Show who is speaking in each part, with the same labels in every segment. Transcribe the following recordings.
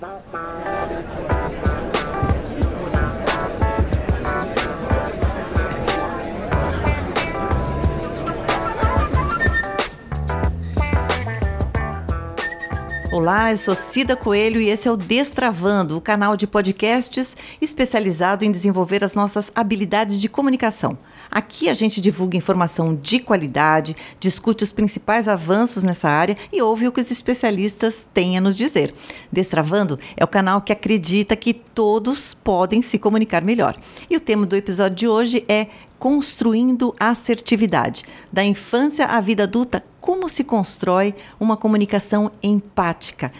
Speaker 1: Thank you. Olá, eu sou Cida Coelho e esse é o Destravando, o canal de podcasts especializado em desenvolver as nossas habilidades de comunicação. Aqui a gente divulga informação de qualidade, discute os principais avanços nessa área e ouve o que os especialistas têm a nos dizer. Destravando é o canal que acredita que todos podem se comunicar melhor. E o tema do episódio de hoje é Construindo Assertividade. Da infância à vida adulta, como se constrói uma comunicação empática.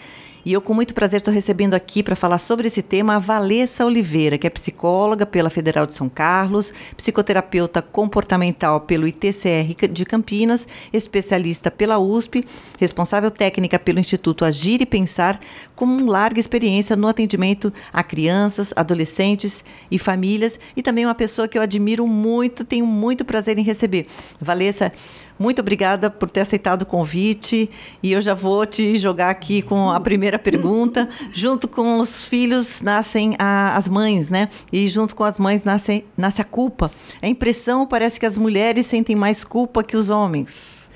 Speaker 1: E eu, com muito prazer, estou recebendo aqui para falar sobre esse tema a Valessa Oliveira, que é psicóloga pela Federal de São Carlos, psicoterapeuta comportamental pelo ITCR de Campinas, especialista pela USP, responsável técnica pelo Instituto Agir e Pensar, com larga experiência no atendimento a crianças, adolescentes e famílias, e também uma pessoa que eu admiro muito, tenho muito prazer em receber. Valessa, muito obrigada por ter aceitado o convite e eu já vou te jogar aqui com a primeira pergunta. junto com os filhos nascem a, as mães, né? E junto com as mães nasce, nasce a culpa. A impressão parece que as mulheres sentem mais culpa que os homens.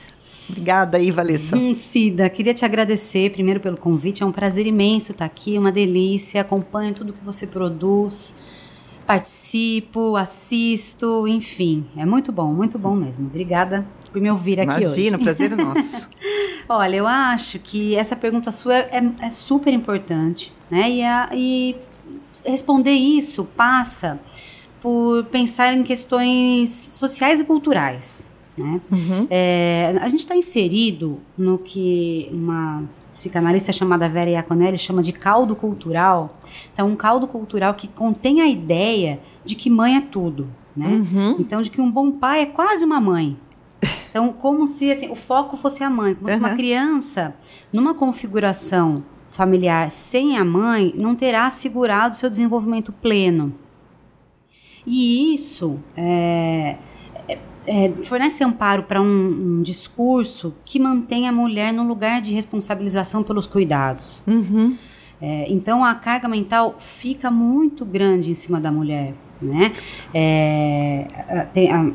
Speaker 1: Obrigada aí, Valessa.
Speaker 2: Hum, Cida, queria te agradecer primeiro pelo convite. É um prazer imenso estar aqui, uma delícia. Acompanho tudo que você produz, participo, assisto, enfim. É muito bom, muito bom mesmo. Obrigada por me ouvir aqui
Speaker 1: Imagina,
Speaker 2: hoje.
Speaker 1: Imagina, prazer é nosso.
Speaker 2: Olha, eu acho que essa pergunta sua é, é super importante, né? E, a, e responder isso passa por pensar em questões sociais e culturais. Né? Uhum. É, a gente está inserido no que uma psicanalista chamada Vera Iaconelli chama de caldo cultural. Então, um caldo cultural que contém a ideia de que mãe é tudo. Né? Uhum. Então, de que um bom pai é quase uma mãe. Então, como se assim, o foco fosse a mãe, como uhum. se uma criança, numa configuração familiar sem a mãe, não terá assegurado seu desenvolvimento pleno. E isso é, é, é, fornece amparo para um, um, discurso que mantém a mulher no lugar de responsabilização pelos cuidados. Uhum. É, então, a carga mental fica muito grande em cima da mulher. Né? É, tem, a,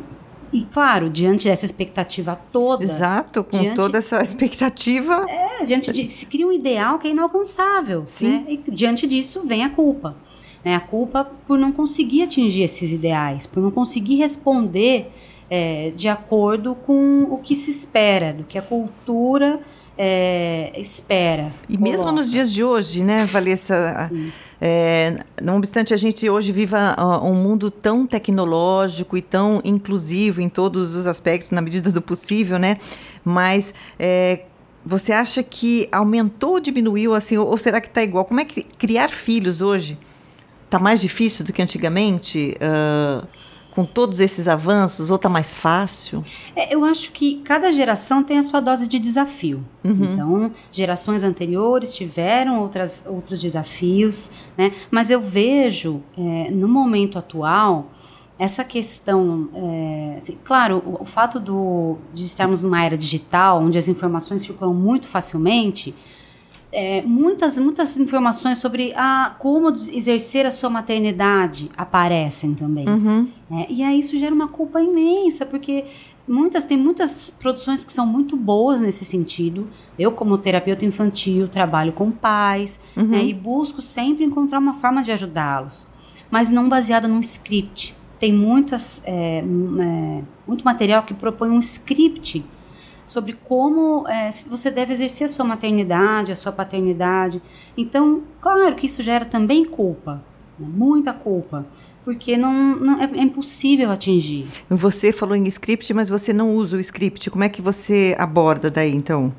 Speaker 2: e claro, diante dessa expectativa toda.
Speaker 1: Exato, com diante, toda essa expectativa.
Speaker 2: É, diante de. Se cria um ideal que é inalcançável. Sim. Né? E diante disso vem a culpa. Né? A culpa por não conseguir atingir esses ideais, por não conseguir responder é, de acordo com o que se espera, do que a cultura é, espera.
Speaker 1: E coloca. mesmo nos dias de hoje, né, Valessa? Sim é, não obstante a gente hoje viva uh, um mundo tão tecnológico e tão inclusivo em todos os aspectos, na medida do possível, né? Mas é, você acha que aumentou ou diminuiu, assim, ou, ou será que está igual? Como é que criar filhos hoje está mais difícil do que antigamente? Uh, com todos esses avanços, ou está mais fácil?
Speaker 2: É, eu acho que cada geração tem a sua dose de desafio. Uhum. Então, gerações anteriores tiveram outras, outros desafios, né? mas eu vejo, é, no momento atual, essa questão, é, assim, claro, o, o fato do, de estarmos numa era digital, onde as informações circulam muito facilmente, é, muitas, muitas informações sobre a, como exercer a sua maternidade aparecem também. Uhum. É, e aí isso gera uma culpa imensa, porque muitas tem muitas produções que são muito boas nesse sentido. Eu, como terapeuta infantil, trabalho com pais uhum. né, e busco sempre encontrar uma forma de ajudá-los, mas não baseada num script. Tem muitas, é, é muito material que propõe um script sobre como é, você deve exercer a sua maternidade, a sua paternidade. Então, claro que isso gera também culpa, né? muita culpa, porque não, não é, é, impossível atingir.
Speaker 1: Você falou em script, mas você não usa o script. Como é que você aborda daí, então?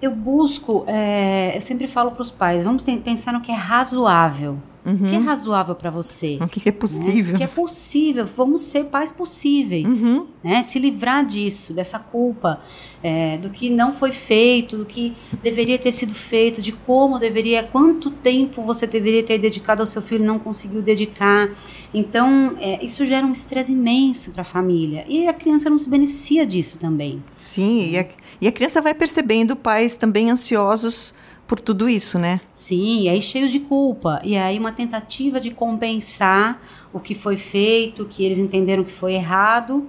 Speaker 2: Eu busco, é, eu sempre falo para os pais, vamos pensar no que é razoável. Uhum. O que é uhum. razoável para você?
Speaker 1: O que é possível?
Speaker 2: Né? O que é possível? Vamos ser pais possíveis. Uhum. Né? Se livrar disso, dessa culpa, é, do que não foi feito, do que deveria ter sido feito, de como deveria, quanto tempo você deveria ter dedicado ao seu filho e não conseguiu dedicar. Então, é, isso gera um estresse imenso para a família. E a criança não se beneficia disso também.
Speaker 1: Sim, e a, e a criança vai percebendo pais também ansiosos por tudo isso, né?
Speaker 2: Sim, e aí cheios de culpa. E aí uma tentativa de compensar o que foi feito, que eles entenderam que foi errado.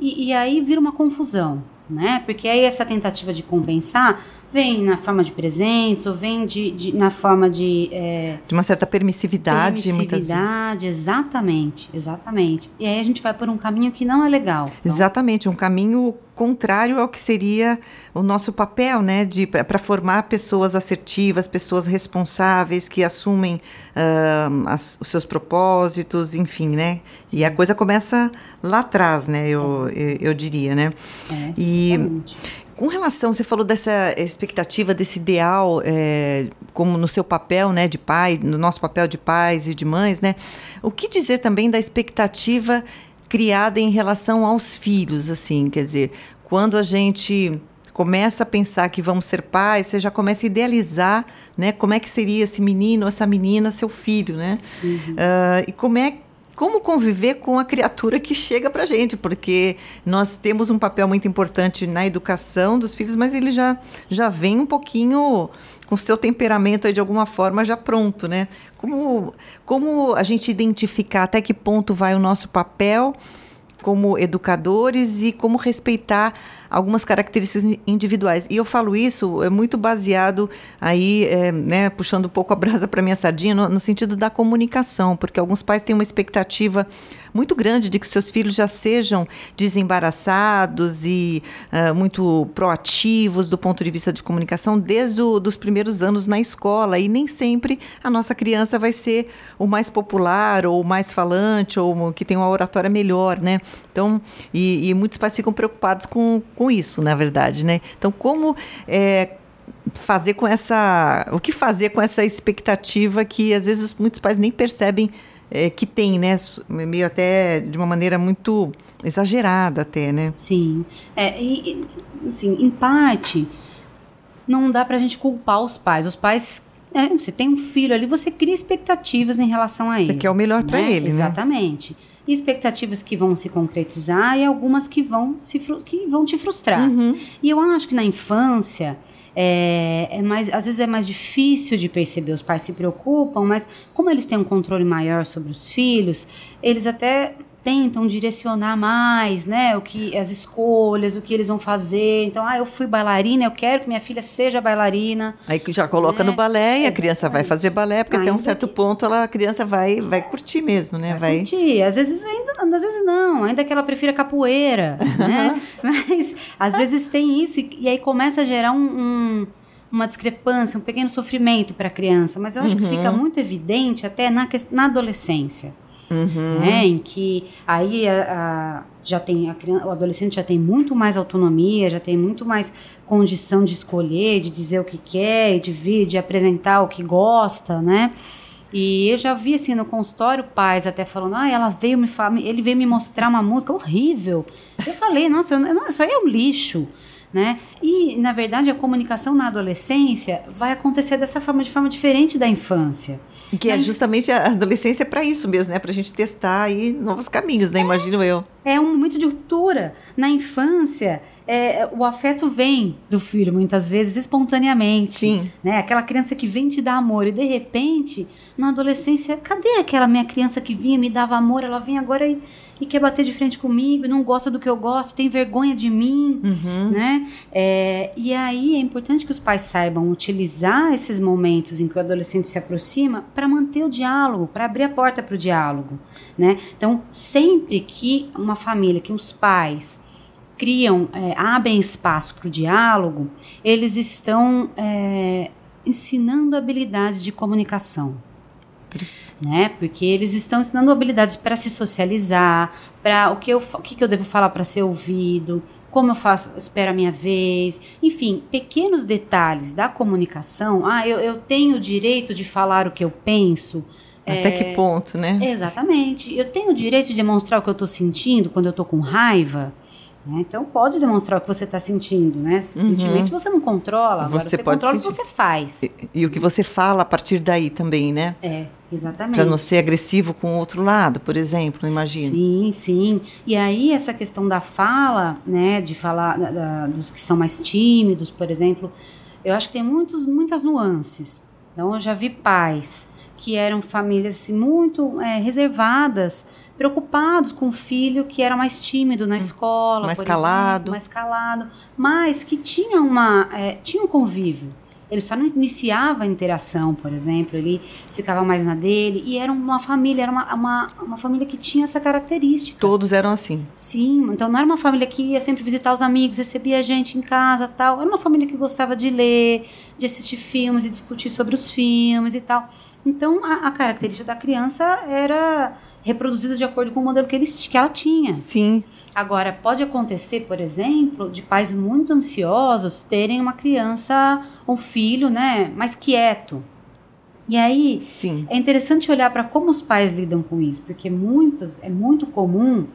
Speaker 2: E, e aí vira uma confusão, né? Porque aí essa tentativa de compensar vem na forma de presentes ou vem de, de na forma de
Speaker 1: é, de uma certa permissividade,
Speaker 2: permissividade exatamente exatamente e aí a gente vai por um caminho que não é legal
Speaker 1: então. exatamente um caminho contrário ao que seria o nosso papel né de para formar pessoas assertivas pessoas responsáveis que assumem uh, as, os seus propósitos enfim né Sim. e a coisa começa lá atrás né eu, eu, eu diria né
Speaker 2: é, e exatamente.
Speaker 1: Com relação, você falou dessa expectativa, desse ideal, é, como no seu papel né, de pai, no nosso papel de pais e de mães, né? O que dizer também da expectativa criada em relação aos filhos, assim, quer dizer, quando a gente começa a pensar que vamos ser pais, você já começa a idealizar, né, como é que seria esse menino, essa menina, seu filho, né? Uhum. Uh, e como é como conviver com a criatura que chega para gente, porque nós temos um papel muito importante na educação dos filhos, mas ele já, já vem um pouquinho com seu temperamento aí, de alguma forma já pronto, né? Como, como a gente identificar até que ponto vai o nosso papel como educadores e como respeitar algumas características individuais. E eu falo isso é muito baseado aí, é, né, puxando um pouco a brasa para minha sardinha, no, no sentido da comunicação, porque alguns pais têm uma expectativa muito grande de que seus filhos já sejam desembaraçados e uh, muito proativos do ponto de vista de comunicação desde os primeiros anos na escola. E nem sempre a nossa criança vai ser o mais popular ou o mais falante ou que tem uma oratória melhor, né? Então, e, e muitos pais ficam preocupados com, com isso, na verdade, né? Então, como é, fazer com essa. O que fazer com essa expectativa que às vezes muitos pais nem percebem é, que tem, né? Meio até de uma maneira muito exagerada até, né?
Speaker 2: Sim. É, e, assim, em parte, não dá pra gente culpar os pais. Os pais é, você tem um filho ali, você cria expectativas em relação a ele. Você
Speaker 1: quer o melhor né? para ele,
Speaker 2: Exatamente. né? Exatamente. Expectativas que vão se concretizar e algumas que vão, se, que vão te frustrar. Uhum. E eu acho que na infância é, é, mais, às vezes é mais difícil de perceber. Os pais se preocupam, mas como eles têm um controle maior sobre os filhos, eles até tentam direcionar mais, né, o que as escolhas, o que eles vão fazer. Então, ah, eu fui bailarina, eu quero que minha filha seja bailarina.
Speaker 1: Aí já coloca né? no balé e a criança vai fazer balé, porque ainda até um certo que... ponto ela, a criança vai vai curtir mesmo, né?
Speaker 2: Vai, vai, curtir. Às vezes ainda, às vezes não, ainda que ela prefira capoeira, né? Mas às vezes tem isso e, e aí começa a gerar um, um uma discrepância, um pequeno sofrimento para a criança, mas eu acho uhum. que fica muito evidente até na, na adolescência uhum. né, em que aí a, a, já tem a criança, o adolescente já tem muito mais autonomia, já tem muito mais condição de escolher, de dizer o que quer, de vir, de apresentar o que gosta, né? E eu já vi assim no consultório pais até falando, ah, ela veio me ele veio me mostrar uma música horrível. Eu falei, nossa, eu, não, isso aí é um lixo né? E, na verdade, a comunicação na adolescência vai acontecer dessa forma, de forma diferente da infância.
Speaker 1: Que é justamente a adolescência para isso mesmo, né? Para a gente testar aí novos caminhos, né? É, Imagino eu.
Speaker 2: É um momento de ruptura. Na infância, é, o afeto vem do filho, muitas vezes, espontaneamente.
Speaker 1: Sim.
Speaker 2: Né? Aquela criança que vem te dar amor e, de repente, na adolescência, cadê aquela minha criança que vinha me dava amor? Ela vem agora e e quer bater de frente comigo, não gosta do que eu gosto, tem vergonha de mim, uhum. né? É, e aí é importante que os pais saibam utilizar esses momentos em que o adolescente se aproxima para manter o diálogo, para abrir a porta para o diálogo, né? Então, sempre que uma família, que os pais criam, é, abrem espaço para o diálogo, eles estão é, ensinando habilidades de comunicação né? Porque eles estão ensinando habilidades para se socializar, para o que eu o que, eu devo falar para ser ouvido, como eu faço, espero a minha vez, enfim, pequenos detalhes da comunicação. Ah, eu, eu tenho o direito de falar o que eu penso.
Speaker 1: Até é, que ponto, né?
Speaker 2: Exatamente. Eu tenho o direito de demonstrar o que eu estou sentindo quando eu estou com raiva. Né? Então pode demonstrar o que você está sentindo, né? Uhum. Sentimentos você não controla, agora você, você controla sentir. o que você faz.
Speaker 1: E, e, o que você fala a partir daí também, né?
Speaker 2: É, exatamente.
Speaker 1: Para não ser agressivo com o outro lado, por exemplo, imagino.
Speaker 2: Sim, sim. E aí essa questão da fala, né, de falar da, da, dos que são mais tímidos, por exemplo, eu acho que tem muitos, muitas nuances. Então, eu já vi pais que eram famílias assim, muito é, reservadas, preocupados com o filho que era mais tímido na hum, escola,
Speaker 1: mais calado,
Speaker 2: exemplo, mais calado, mas que tinha uma é, tinha um convívio ele só não iniciava a interação, por exemplo, ele ficava mais na dele, e era uma família, era uma, uma, uma família que tinha essa característica.
Speaker 1: Todos eram assim?
Speaker 2: Sim, então não era uma família que ia sempre visitar os amigos, recebia a gente em casa tal, era uma família que gostava de ler, de assistir filmes e discutir sobre os filmes e tal. Então, a, a característica da criança era reproduzida de acordo com o modelo que, eles, que ela tinha.
Speaker 1: Sim.
Speaker 2: Agora, pode acontecer, por exemplo, de pais muito ansiosos terem uma criança, um filho, né, mais quieto. E aí,
Speaker 1: Sim.
Speaker 2: é interessante olhar para como os pais lidam com isso, porque muitos, é muito comum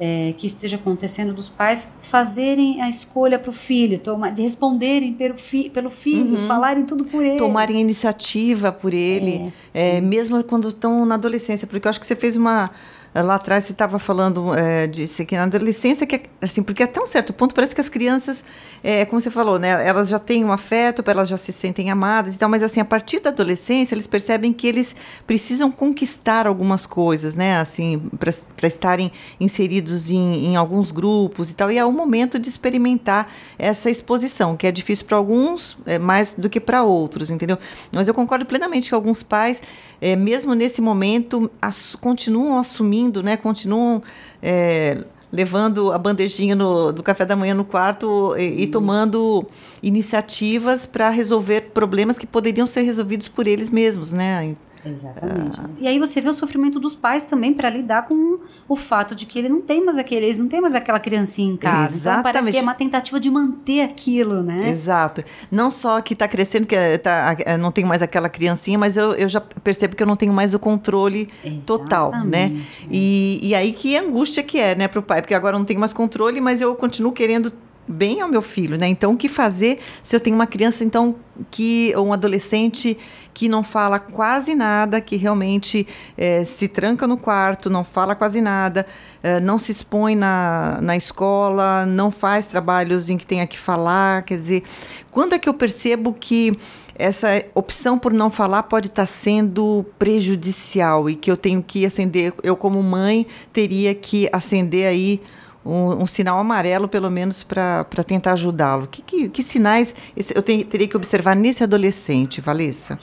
Speaker 2: é, que esteja acontecendo dos pais fazerem a escolha para o filho, tomar, de responderem pelo, fi, pelo filho, uhum. falarem tudo por ele.
Speaker 1: Tomarem iniciativa por ele, é, é, mesmo quando estão na adolescência, porque eu acho que você fez uma lá atrás você estava falando é, que na adolescência que é, assim porque até um certo ponto parece que as crianças é, como você falou né elas já têm um afeto elas já se sentem amadas e tal mas assim a partir da adolescência eles percebem que eles precisam conquistar algumas coisas né assim para estarem inseridos em, em alguns grupos e tal e é o momento de experimentar essa exposição que é difícil para alguns é, mais do que para outros entendeu? Mas eu concordo plenamente que alguns pais é, mesmo nesse momento, as, continuam assumindo, né, continuam é, levando a bandejinha no, do café da manhã no quarto e, e, tomando iniciativas para resolver problemas que poderiam ser resolvidos por eles mesmos, né?
Speaker 2: Exatamente. Ah. E aí você vê o sofrimento dos pais também para lidar com o fato de que ele não tem mais aquele, eles não tem mais aquela criancinha em casa. Exatamente. Então parece que é uma tentativa de manter aquilo, né?
Speaker 1: Exato. Não só que está crescendo, que tá, não tem mais aquela criancinha, mas eu, eu já percebo que eu não tenho mais o controle Exatamente. total, né? E, e aí que angústia que é, né, para o pai, porque agora eu não tenho mais controle, mas eu continuo querendo bem ao meu filho, né? Então, o que fazer se eu tenho uma criança, então, que ou um adolescente que não fala quase nada, que realmente é, se tranca no quarto, não fala quase nada, é, não se expõe na, na escola, não faz trabalhos em que tenha que falar, quer dizer, quando é que eu percebo que essa opção por não falar pode estar sendo prejudicial e que eu tenho que acender, eu como mãe teria que acender aí um, um, sinal amarelo, pelo menos, para tentar ajudá-lo? Que, que, que, sinais eu teria que observar nesse adolescente, Valessa?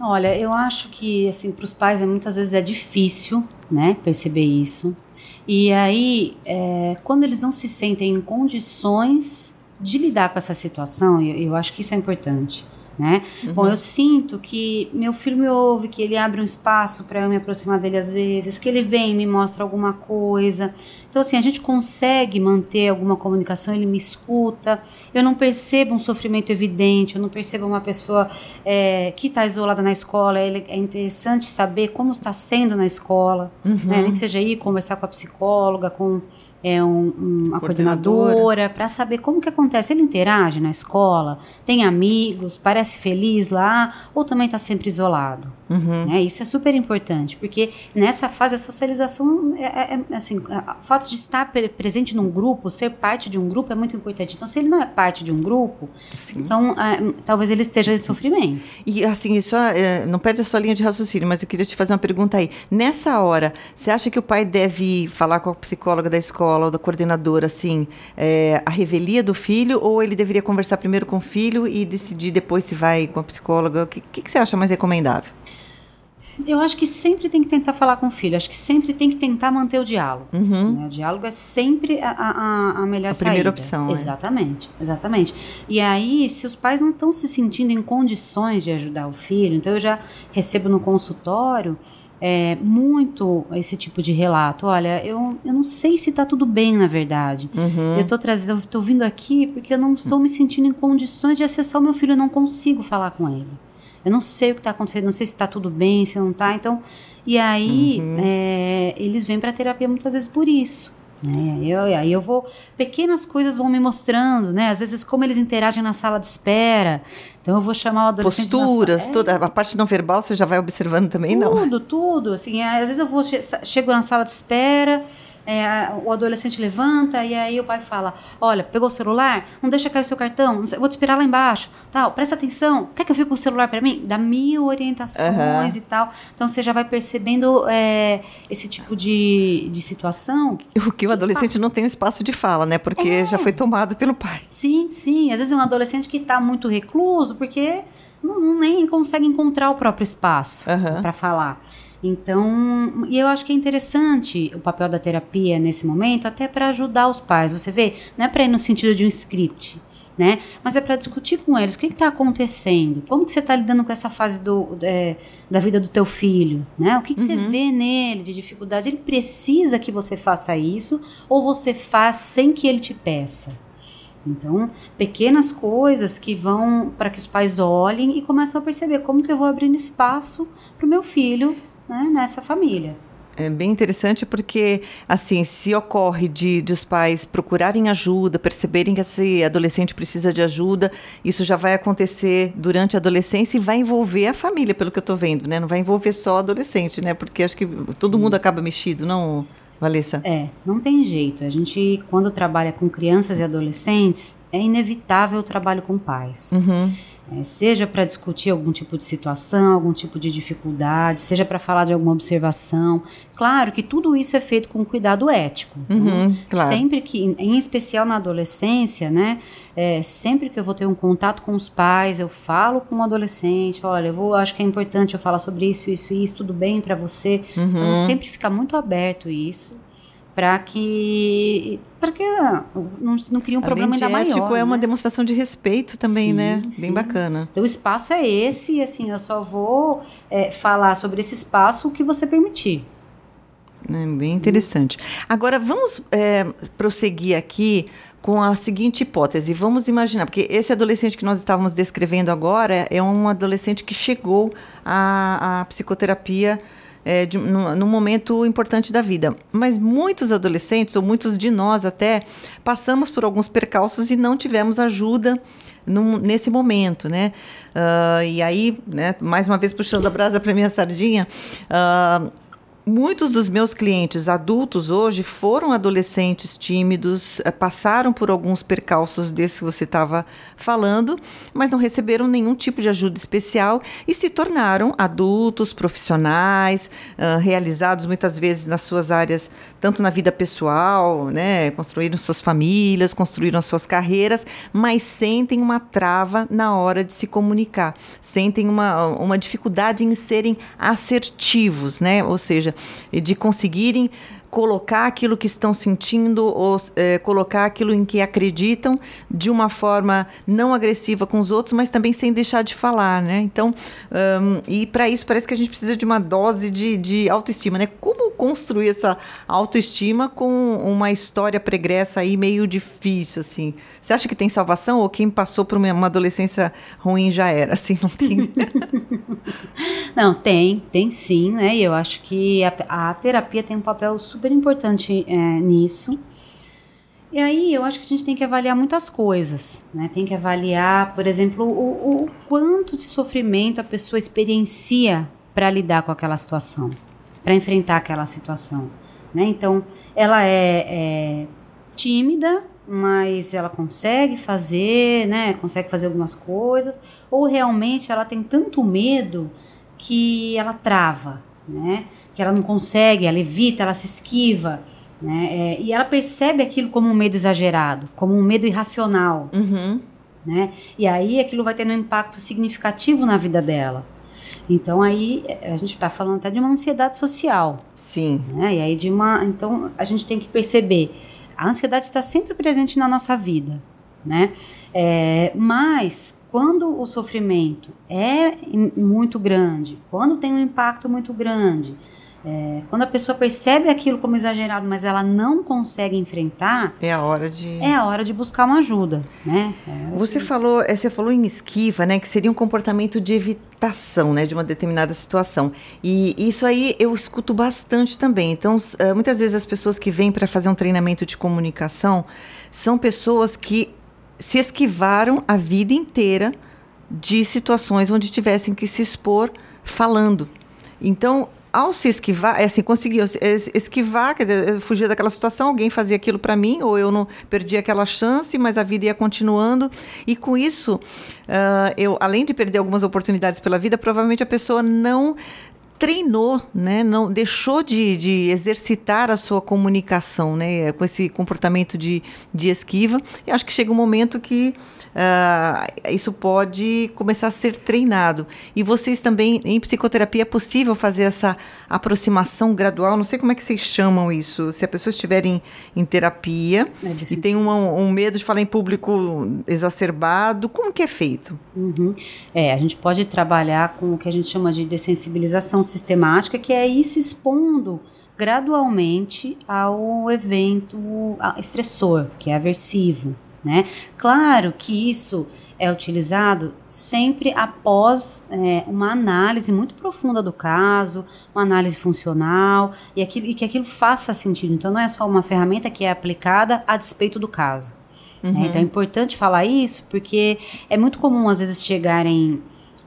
Speaker 2: Olha, eu acho que assim para os pais é, muitas vezes é difícil, né, perceber isso. E aí, é, quando eles não se sentem em condições de lidar com essa situação, eu, eu acho que isso é importante né? Uhum. Bom, eu sinto que meu filho me ouve, que ele abre um espaço para eu me aproximar dele às vezes, que ele vem e me mostra alguma coisa. Então, assim, a gente consegue manter alguma comunicação, ele me escuta, eu não percebo um sofrimento evidente, eu não percebo uma pessoa é, que está isolada na escola. É interessante saber como está sendo na escola, uhum. né? nem que seja ir conversar com a psicóloga, com é um, um, uma coordenadora, coordenadora para saber como que acontece. Ele interage na escola, tem amigos, parece feliz lá, ou também está sempre isolado. Uhum. É, isso é super importante, porque nessa fase a socialização, é, é, é assim, o fato de estar presente num grupo, ser parte de um grupo é muito importante. Então, se ele não é parte de um grupo, Sim. então é, talvez ele esteja em sofrimento.
Speaker 1: E assim, isso é, não perde a sua linha de raciocínio, mas eu queria te fazer uma pergunta aí. Nessa hora, você acha que o pai deve falar com a psicóloga da escola ou da coordenadora, assim, é, a revelia do filho, ou ele deveria conversar primeiro com o filho e decidir depois se vai com a psicóloga? O que, que, que você acha mais recomendável?
Speaker 2: Eu acho que sempre tem que tentar falar com o filho. Acho que sempre tem que tentar manter o diálogo. Uhum. Né? O diálogo é sempre a, a, a melhor a
Speaker 1: saída. primeira opção.
Speaker 2: Exatamente, é. exatamente. E aí, se os pais não estão se sentindo em condições de ajudar o filho, então eu já recebo no consultório é, muito esse tipo de relato. Olha, eu, eu não sei se está tudo bem, na verdade. Uhum. Eu estou trazendo, estou vindo aqui porque eu não estou me sentindo em condições de acessar o meu filho, eu não consigo falar com ele. Eu não sei o que está acontecendo, não sei se está tudo bem, se não está. Então, e aí uhum. é, eles vêm para terapia muitas vezes por isso. Né? Eu, aí eu vou, pequenas coisas vão me mostrando, né? Às vezes como eles interagem na sala de espera. Então eu vou chamar o adolescente.
Speaker 1: Posturas, na... toda a parte não verbal você já vai observando também,
Speaker 2: tudo,
Speaker 1: não?
Speaker 2: Tudo, tudo. Assim, às vezes eu vou chego na sala de espera é, o adolescente levanta e aí o pai fala: Olha, pegou o celular? Não deixa cair o seu cartão, vou te esperar lá embaixo, tal, presta atenção, quer que eu fique com o celular para mim? Dá mil orientações uhum. e tal. Então você já vai percebendo é, esse tipo de, de situação.
Speaker 1: O que o adolescente não tem um espaço de fala, né? Porque é. já foi tomado pelo pai.
Speaker 2: Sim, sim. Às vezes é um adolescente que está muito recluso porque não, não, nem consegue encontrar o próprio espaço uhum. para falar. Então, e eu acho que é interessante o papel da terapia nesse momento, até para ajudar os pais. Você vê, não é para ir no sentido de um script, né? Mas é para discutir com eles o que está acontecendo, como que você está lidando com essa fase do, é, da vida do teu filho, né? O que, que uhum. você vê nele de dificuldade? Ele precisa que você faça isso ou você faz sem que ele te peça? Então, pequenas coisas que vão para que os pais olhem e começam a perceber como que eu vou abrindo espaço para o meu filho né, nessa família.
Speaker 1: É bem interessante porque, assim, se ocorre de, de os pais procurarem ajuda, perceberem que esse adolescente precisa de ajuda, isso já vai acontecer durante a adolescência e vai envolver a família, pelo que eu estou vendo, né? Não vai envolver só o adolescente, né? Porque acho que todo Sim. mundo acaba mexido, não, Valessa?
Speaker 2: É, não tem jeito. A gente, quando trabalha com crianças e adolescentes, é inevitável o trabalho com pais. Uhum. É, seja para discutir algum tipo de situação, algum tipo de dificuldade, seja para falar de alguma observação. Claro que tudo isso é feito com cuidado ético. Uhum, né? claro. Sempre que, em especial na adolescência, né? É, sempre que eu vou ter um contato com os pais, eu falo com o um adolescente, olha, eu vou, acho que é importante eu falar sobre isso, isso, isso, tudo bem para você. Então, uhum. Então sempre fica muito aberto isso para que para que não, não cria um Além problema ainda ético, maior.
Speaker 1: é né? uma demonstração de respeito também, sim, né? Sim. Bem bacana.
Speaker 2: Então o espaço é esse, e assim, eu só vou é, falar sobre esse espaço o que você permitir.
Speaker 1: É bem interessante. Agora vamos é, prosseguir aqui com a seguinte hipótese. Vamos imaginar, porque esse adolescente que nós estávamos descrevendo agora é um adolescente que chegou à, à psicoterapia é, de, num, num, momento importante da vida. Mas muitos adolescentes, ou muitos de nós até, passamos por alguns percalços e não tivemos ajuda num, nesse momento, né? Uh, e aí, né, mais uma vez puxando a brasa para minha sardinha, uh, Muitos dos meus clientes adultos hoje foram adolescentes tímidos, eh, passaram por alguns percalços desses que você estava falando, mas não receberam nenhum tipo de ajuda especial e se tornaram adultos, profissionais, uh, realizados muitas vezes nas suas áreas, tanto na vida pessoal, né, construíram suas famílias, construíram suas carreiras, mas sentem uma trava na hora de se comunicar, sentem uma, uma dificuldade em serem assertivos, né, ou seja, de conseguirem colocar aquilo que estão sentindo ou é, colocar aquilo em que acreditam de uma forma não agressiva com os outros, mas também sem deixar de falar, né? Então, um, e para isso parece que a gente precisa de uma dose de, de autoestima, né? Como construir essa autoestima com uma história pregressa aí meio difícil, assim? Você acha que tem salvação ou quem passou por uma, adolescência ruim já era, assim, não tem?
Speaker 2: não, tem, tem sim, né? E eu acho que a, a terapia tem um papel super importante é, nisso. E aí eu acho que a gente tem que avaliar muitas coisas, né? Tem que avaliar, por exemplo, o, o quanto de sofrimento a pessoa experiencia para lidar com aquela situação, para enfrentar aquela situação, né? Então, ela é, é tímida, mas ela consegue fazer, né? Consegue fazer algumas coisas, ou realmente ela tem tanto medo que ela trava, né? Que ela não consegue, ela evita, ela se esquiva, né? É, e ela percebe aquilo como um medo exagerado, como um medo irracional, uhum. né? E aí aquilo vai tendo um impacto significativo na vida dela. Então aí a gente está falando até de uma ansiedade social.
Speaker 1: Sim.
Speaker 2: Né? E aí de uma, então a gente tem que perceber a ansiedade está sempre presente na nossa vida, né? É, mas quando o sofrimento é muito grande, quando tem um impacto muito grande, é, quando a pessoa percebe aquilo como exagerado, mas ela não consegue enfrentar,
Speaker 1: é a hora de
Speaker 2: é a hora de buscar uma ajuda, né?
Speaker 1: É você de... falou, é, você falou em esquiva, né? Que seria um comportamento de evitação, né? De uma determinada situação. E isso aí eu escuto bastante também. Então, eh, muitas vezes as pessoas que vêm para fazer um treinamento de comunicação são pessoas que se esquivaram a vida inteira de situações onde tivessem que se expor falando. Então, ao se esquivar, é assim, conseguir esquivar, quer dizer, fugir daquela situação, alguém fazia aquilo para mim, ou eu não perdi aquela chance, mas a vida ia continuando. E com isso, uh, eu, além de perder algumas oportunidades pela vida, provavelmente a pessoa não treinou, né? não deixou de, de, exercitar a sua comunicação né? com esse comportamento de, de esquiva. E acho que chega um momento que uh, isso pode começar a ser treinado. E vocês também, em psicoterapia, é possível fazer essa aproximação gradual? Não sei como é que vocês chamam isso. Se a pessoa estiver em, em terapia é e tem um, um, medo de falar em público exacerbado, como que é feito?
Speaker 2: Uhum. É, a gente pode trabalhar com o que a gente chama de dessensibilização sistemática, que é ir se expondo gradualmente ao evento estressor, que é aversivo. Né? Claro que isso é utilizado sempre após é, uma análise muito profunda do caso, uma análise funcional e, aquilo, e, que aquilo faça sentido. Então, não é só uma ferramenta que é aplicada a despeito do caso. Né? Uhum. Né? Então, é importante falar isso porque é muito comum, às vezes, chegarem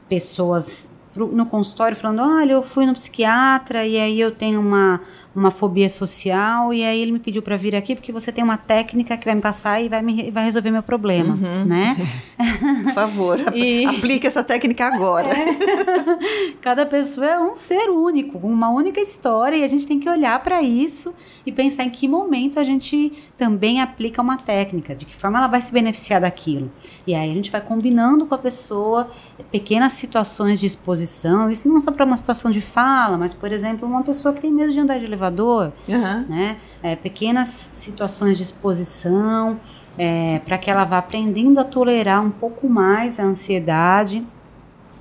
Speaker 2: pessoas no consultório falando: olha, eu fui no psiquiatra e aí eu tenho uma uma fobia social e aí ele me pediu para vir aqui porque você tem uma técnica que vai me passar e vai, me, vai resolver meu problema, uhum. né?
Speaker 1: Por favor, e... aplique essa técnica agora.
Speaker 2: É. Cada pessoa é um ser único, uma única história e a gente tem que olhar para isso e pensar em que momento a gente também aplica uma técnica, de que forma ela vai se beneficiar daquilo. E aí a gente vai combinando com a pessoa pequenas situações de exposição, isso não só para uma situação de fala, mas por exemplo, uma pessoa que tem medo de andar de elevador, uhum. né? É, pequenas situações de exposição, é, para que ela vá aprendendo a tolerar um pouco mais a ansiedade,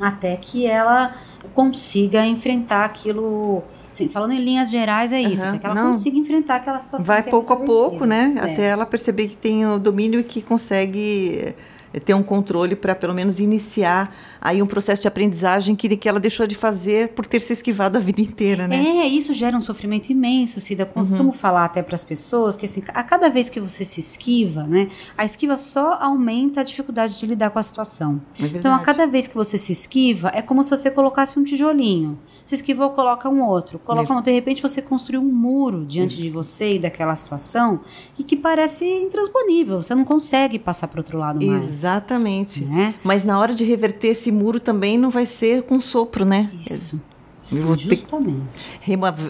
Speaker 2: até que ela consiga enfrentar aquilo. Assim, falando em linhas gerais, é isso, uhum. até que ela Não. consiga enfrentar aquela situação.
Speaker 1: Vai pouco a pouco, né? É. Até ela perceber que tem o domínio e que consegue ter um controle para pelo menos iniciar aí um processo de aprendizagem que, que ela deixou de fazer por ter se esquivado a vida inteira, né?
Speaker 2: É, isso gera um sofrimento imenso, Cida. Costumo uhum. falar até para as pessoas que assim, a cada vez que você se esquiva, né, a esquiva só aumenta a dificuldade de lidar com a situação. É então, a cada vez que você se esquiva, é como se você colocasse um tijolinho se esquivou, coloca um outro. Coloca um, de repente você construiu um muro diante de você e daquela situação e que parece intransponível. Você não consegue passar para outro lado mais.
Speaker 1: Exatamente. Né? Mas na hora de reverter esse muro também não vai ser com sopro, né?
Speaker 2: Isso. Sim, justamente.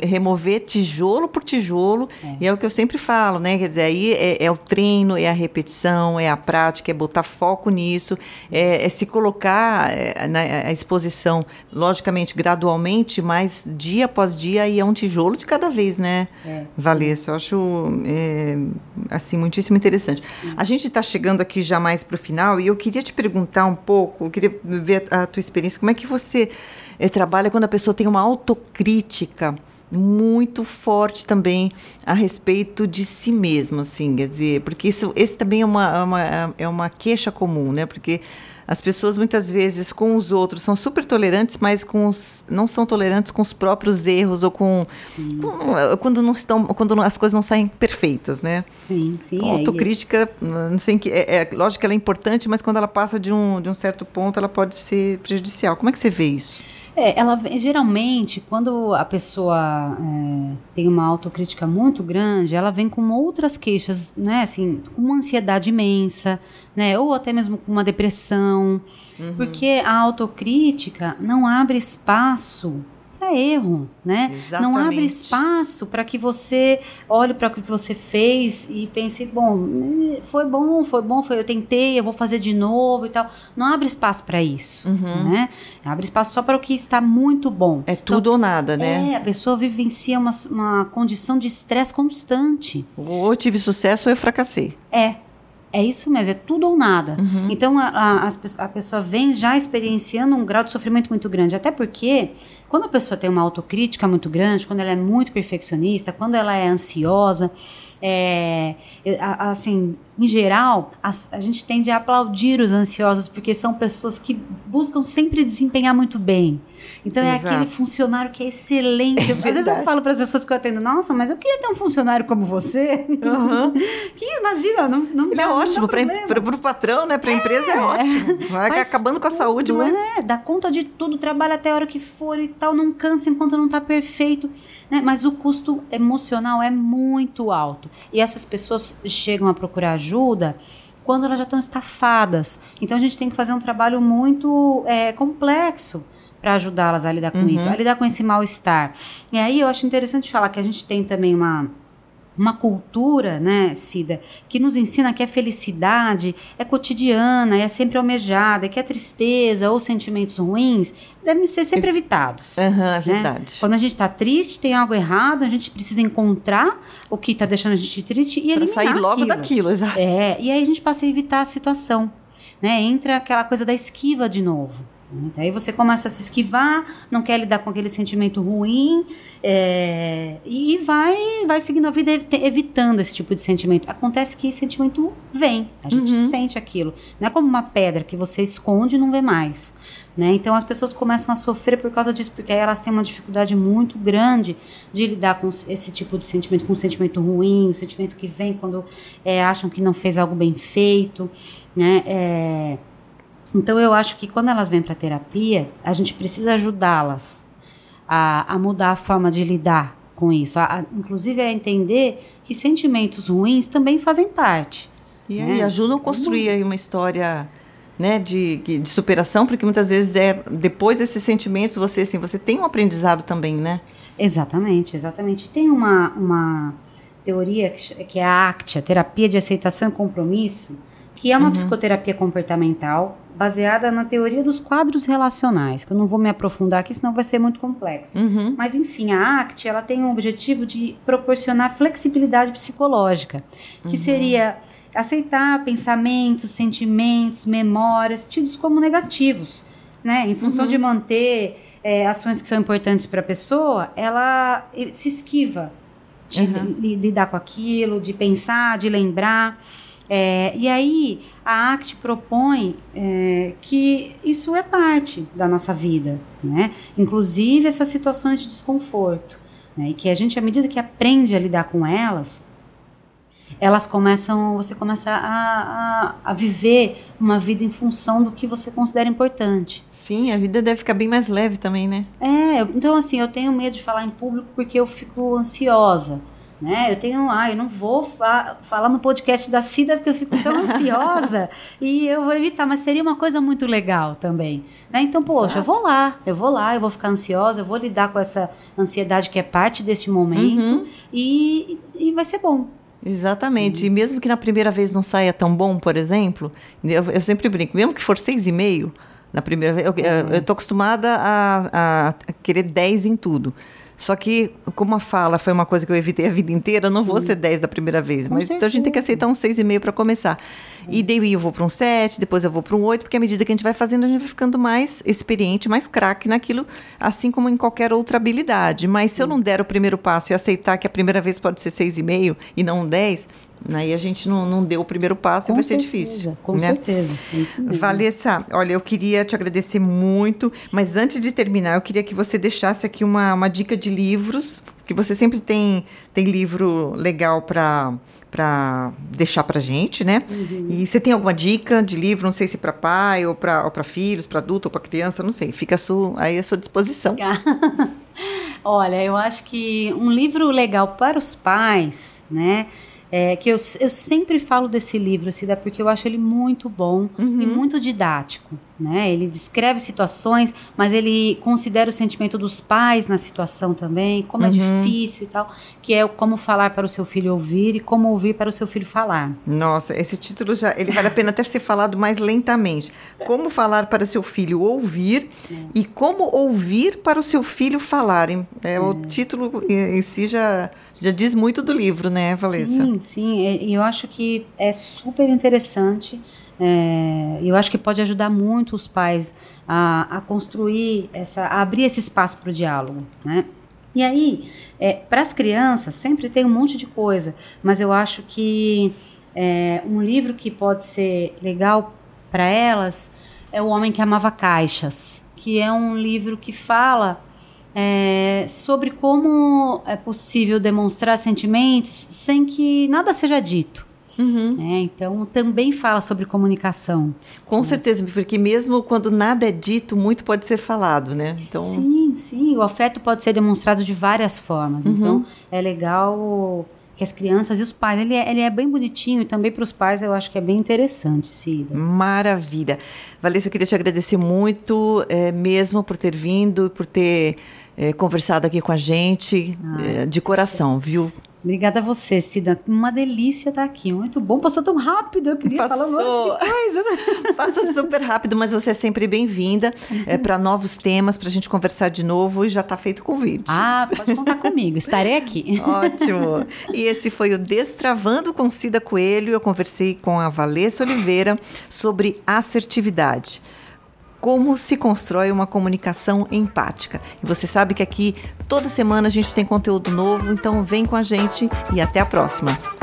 Speaker 1: remover tijolo por tijolo, é. e é o que eu sempre falo, né? Quer dizer, aí é, é, o treino, é a repetição, é a prática, é botar foco nisso, é, é se colocar é, na exposição, logicamente, gradualmente, mas dia após dia, e é um tijolo de cada vez, né, é. Valessa? Eu acho, é, assim, muitíssimo interessante. A gente está chegando aqui já mais para o final, e eu queria te perguntar um pouco, eu queria ver a tua experiência, como é que você é, trabalha quando a pessoa tem uma autocrítica muito forte também a respeito de si mesma, assim, quer dizer, porque isso, esse também é uma, é uma, é uma queixa comum, né? Porque as pessoas muitas vezes com os outros são super tolerantes, mas com os, não são tolerantes com os próprios erros ou com, com quando não estão, quando as coisas não saem perfeitas, né?
Speaker 2: Sim, sim.
Speaker 1: A autocrítica, não sei que é, é lógico que ela é importante, mas quando ela passa de um, de um certo ponto, ela pode ser prejudicial. Como é que você vê isso?
Speaker 2: É, ela geralmente, quando a pessoa é, tem uma autocrítica muito grande, ela vem com outras queixas, né? Assim, com uma ansiedade imensa, né? Ou até mesmo com uma depressão. Uhum. Porque a autocrítica não abre espaço para erro, né? Exatamente. Não abre espaço para que você olhe para o que você fez e pense, bom, foi bom, foi bom, foi eu tentei, eu vou fazer de novo e tal. Não abre espaço para isso, uhum. né? Abre espaço só para o que está muito bom.
Speaker 1: É tudo então, ou nada, né?
Speaker 2: É, a pessoa vivencia uma, uma condição de estresse constante.
Speaker 1: Ou eu tive sucesso ou eu fracassei.
Speaker 2: É, é isso mesmo, é tudo ou nada. Uhum. Então a, a, a, pessoa vem já experienciando um grau de sofrimento muito grande. Até porque, quando a pessoa tem uma autocrítica muito grande, quando ela é muito perfeccionista, quando ela é ansiosa, é, assim, em geral, a, a, gente tende a aplaudir os ansiosos porque são pessoas que buscam sempre desempenhar muito bem. Então é aquele funcionário que é excelente. É Às vezes eu falo para as pessoas que eu atendo, nossa, mas eu queria ter um funcionário como você. Uhum. que imagina, não, não
Speaker 1: Ele
Speaker 2: dá,
Speaker 1: é ótimo para o patrão, né? Para a empresa é, é ótimo. Vai Faz acabando tudo, com a saúde, mas.
Speaker 2: É, dá conta de tudo, trabalha até a hora que for e tal, não cansa enquanto não está perfeito. Né? Mas o custo emocional é muito alto. E essas pessoas chegam a procurar ajuda quando elas já estão estafadas. Então a gente tem que fazer um trabalho muito é, complexo para ajudá-las a lidar com uhum. isso, a lidar com esse mal-estar. E aí eu acho interessante falar que a gente tem também uma uma cultura, né, Cida, que nos ensina que a felicidade é cotidiana, é sempre almejada, que a tristeza ou sentimentos ruins devem ser sempre evitados.
Speaker 1: Uhum, é né? verdade.
Speaker 2: Quando a gente está triste, tem algo errado, a gente precisa encontrar o que está deixando a gente triste e pra eliminar
Speaker 1: sair logo
Speaker 2: aquilo.
Speaker 1: daquilo, exato.
Speaker 2: É, e aí a gente passa a evitar a situação, né? Entra aquela coisa da esquiva de novo. Então, aí você começa a se esquivar, não quer lidar com aquele sentimento ruim é, e vai, vai seguindo a vida evitando esse tipo de sentimento. Acontece que esse sentimento vem, a gente uhum. sente aquilo. Não é como uma pedra que você esconde e não vê mais. Né? Então as pessoas começam a sofrer por causa disso, porque elas têm uma dificuldade muito grande de lidar com esse tipo de sentimento, com um sentimento ruim, o um sentimento que vem quando é, acham que não fez algo bem feito. Né? É, então eu acho que quando elas vêm para terapia, a gente precisa ajudá-las a, a, mudar a forma de lidar com isso, a, a, inclusive a entender que sentimentos ruins também fazem parte.
Speaker 1: E né? ajudam a construir aí uma história né, de, de superação, porque muitas vezes é depois desses sentimentos você assim você tem um aprendizado também, né?
Speaker 2: Exatamente, exatamente. Tem uma, uma teoria que, que é a ACT, a terapia de aceitação e compromisso, que é uma uhum. psicoterapia comportamental baseada na teoria dos quadros relacionais, que eu não vou me aprofundar aqui, senão vai ser muito complexo. Uhum. Mas, enfim, a ACT ela tem o objetivo de proporcionar flexibilidade psicológica, que uhum. seria aceitar pensamentos, sentimentos, memórias tidos como negativos, né? Em função uhum. de manter é, ações que são importantes para a pessoa, ela se esquiva de, uhum. lidar com aquilo, de pensar, de lembrar. É, e aí a ACT propõe é, que isso é parte da nossa vida, né? inclusive essas situações de desconforto. Né? E que a gente, à medida que aprende a lidar com elas, elas começam, você começa a, a, a, viver uma vida em função do que você considera importante.
Speaker 1: Sim, a vida deve ficar bem mais leve também, né?
Speaker 2: É, então assim, eu tenho medo de falar em público porque eu fico ansiosa né? Eu tenho, ah, eu não vou fa falar no podcast da Cida porque eu fico tão ansiosa e eu vou evitar, mas seria uma coisa muito legal também, né? Então, poxa, Exato. eu vou lá, eu vou lá, eu vou ficar ansiosa, eu vou lidar com essa ansiedade que é parte desse momento uhum. e, e vai ser bom.
Speaker 1: Exatamente. Uhum. E mesmo que na primeira vez não saia tão bom, por exemplo, eu, eu sempre brinco, mesmo que for seis e meio na primeira vez, eu uhum. estou acostumada a, a querer dez em tudo. Só que, como a fala foi uma coisa que eu evitei a vida inteira, eu não Sim. vou ser 10 da primeira vez. Com mas certeza. então a gente tem que aceitar um 6,5 para começar. É. E daí eu vou para um 7, depois eu vou para um 8, porque à medida que a gente vai fazendo, a gente vai ficando mais experiente, mais craque naquilo, assim como em qualquer outra habilidade. Mas Sim. se eu não der o primeiro passo e aceitar que a primeira vez pode ser 6,5 e não um 10, Aí a gente não, não deu o primeiro passo com e vai certeza, ser difícil.
Speaker 2: Com né? certeza. É isso mesmo.
Speaker 1: Valessa, olha, eu queria te agradecer muito, mas antes de terminar, eu queria que você deixasse aqui uma, uma dica de livros, que você sempre tem, tem livro legal para para deixar para gente, né? Uhum. E você tem alguma dica de livro, não sei se para pai ou para ou para filhos, para adulto ou para criança, não sei. Fica a sua, aí à sua disposição.
Speaker 2: Olha, eu acho que um livro legal para os pais, né? É, que eu, eu sempre falo desse livro, Cida, porque eu acho ele muito bom uhum. e muito didático. Né? Ele descreve situações, mas ele considera o sentimento dos pais na situação também, como é uhum. é difícil e tal, que é como falar para o seu filho ouvir e como ouvir para o seu filho falar.
Speaker 1: Nossa, esse título já ele vale a pena até ser falado mais lentamente. Como falar para seu filho ouvir é. e como ouvir para o seu filho falar. É, é. O título em si já já diz muito do livro, né, Valessa?
Speaker 2: Sim, sim. Eu acho que é super interessante. É, eu acho que pode ajudar muito os pais a, a construir essa, a abrir esse espaço para o diálogo, né? E aí, é, para as crianças sempre tem um monte de coisa, mas eu acho que é, um livro que pode ser legal para elas é O Homem que Amava Caixas, que é um livro que fala é, sobre como é possível demonstrar sentimentos sem que nada seja dito. Uhum. É, então, também fala sobre comunicação.
Speaker 1: Com né? certeza, porque mesmo quando nada é dito, muito pode ser falado, né?
Speaker 2: Então... Sim, sim. O afeto pode ser demonstrado de várias formas. Uhum. Então, é legal que as crianças e os pais. Ele é, ele é bem bonitinho e também para os pais eu acho que é bem interessante, Cida.
Speaker 1: Maravilha. Valência, eu queria te agradecer muito é, mesmo por ter vindo, por ter é, conversado aqui com a gente, ah, é, de coração, viu?
Speaker 2: Obrigada a você, Cida. Uma delícia estar aqui. Muito bom. Passou tão rápido. Eu queria Passou. falar um monte de coisas.
Speaker 1: Passa super rápido, mas você é sempre bem-vinda é, para novos temas, para a gente conversar de novo. E já está feito o convite.
Speaker 2: Ah, pode contar comigo. Estarei aqui.
Speaker 1: Ótimo. E esse foi o Destravando com Cida Coelho. Eu conversei com a Valessa Oliveira sobre assertividade como se constrói uma comunicação empática. E você sabe que aqui toda semana a gente tem conteúdo novo, então vem com a gente e até a próxima.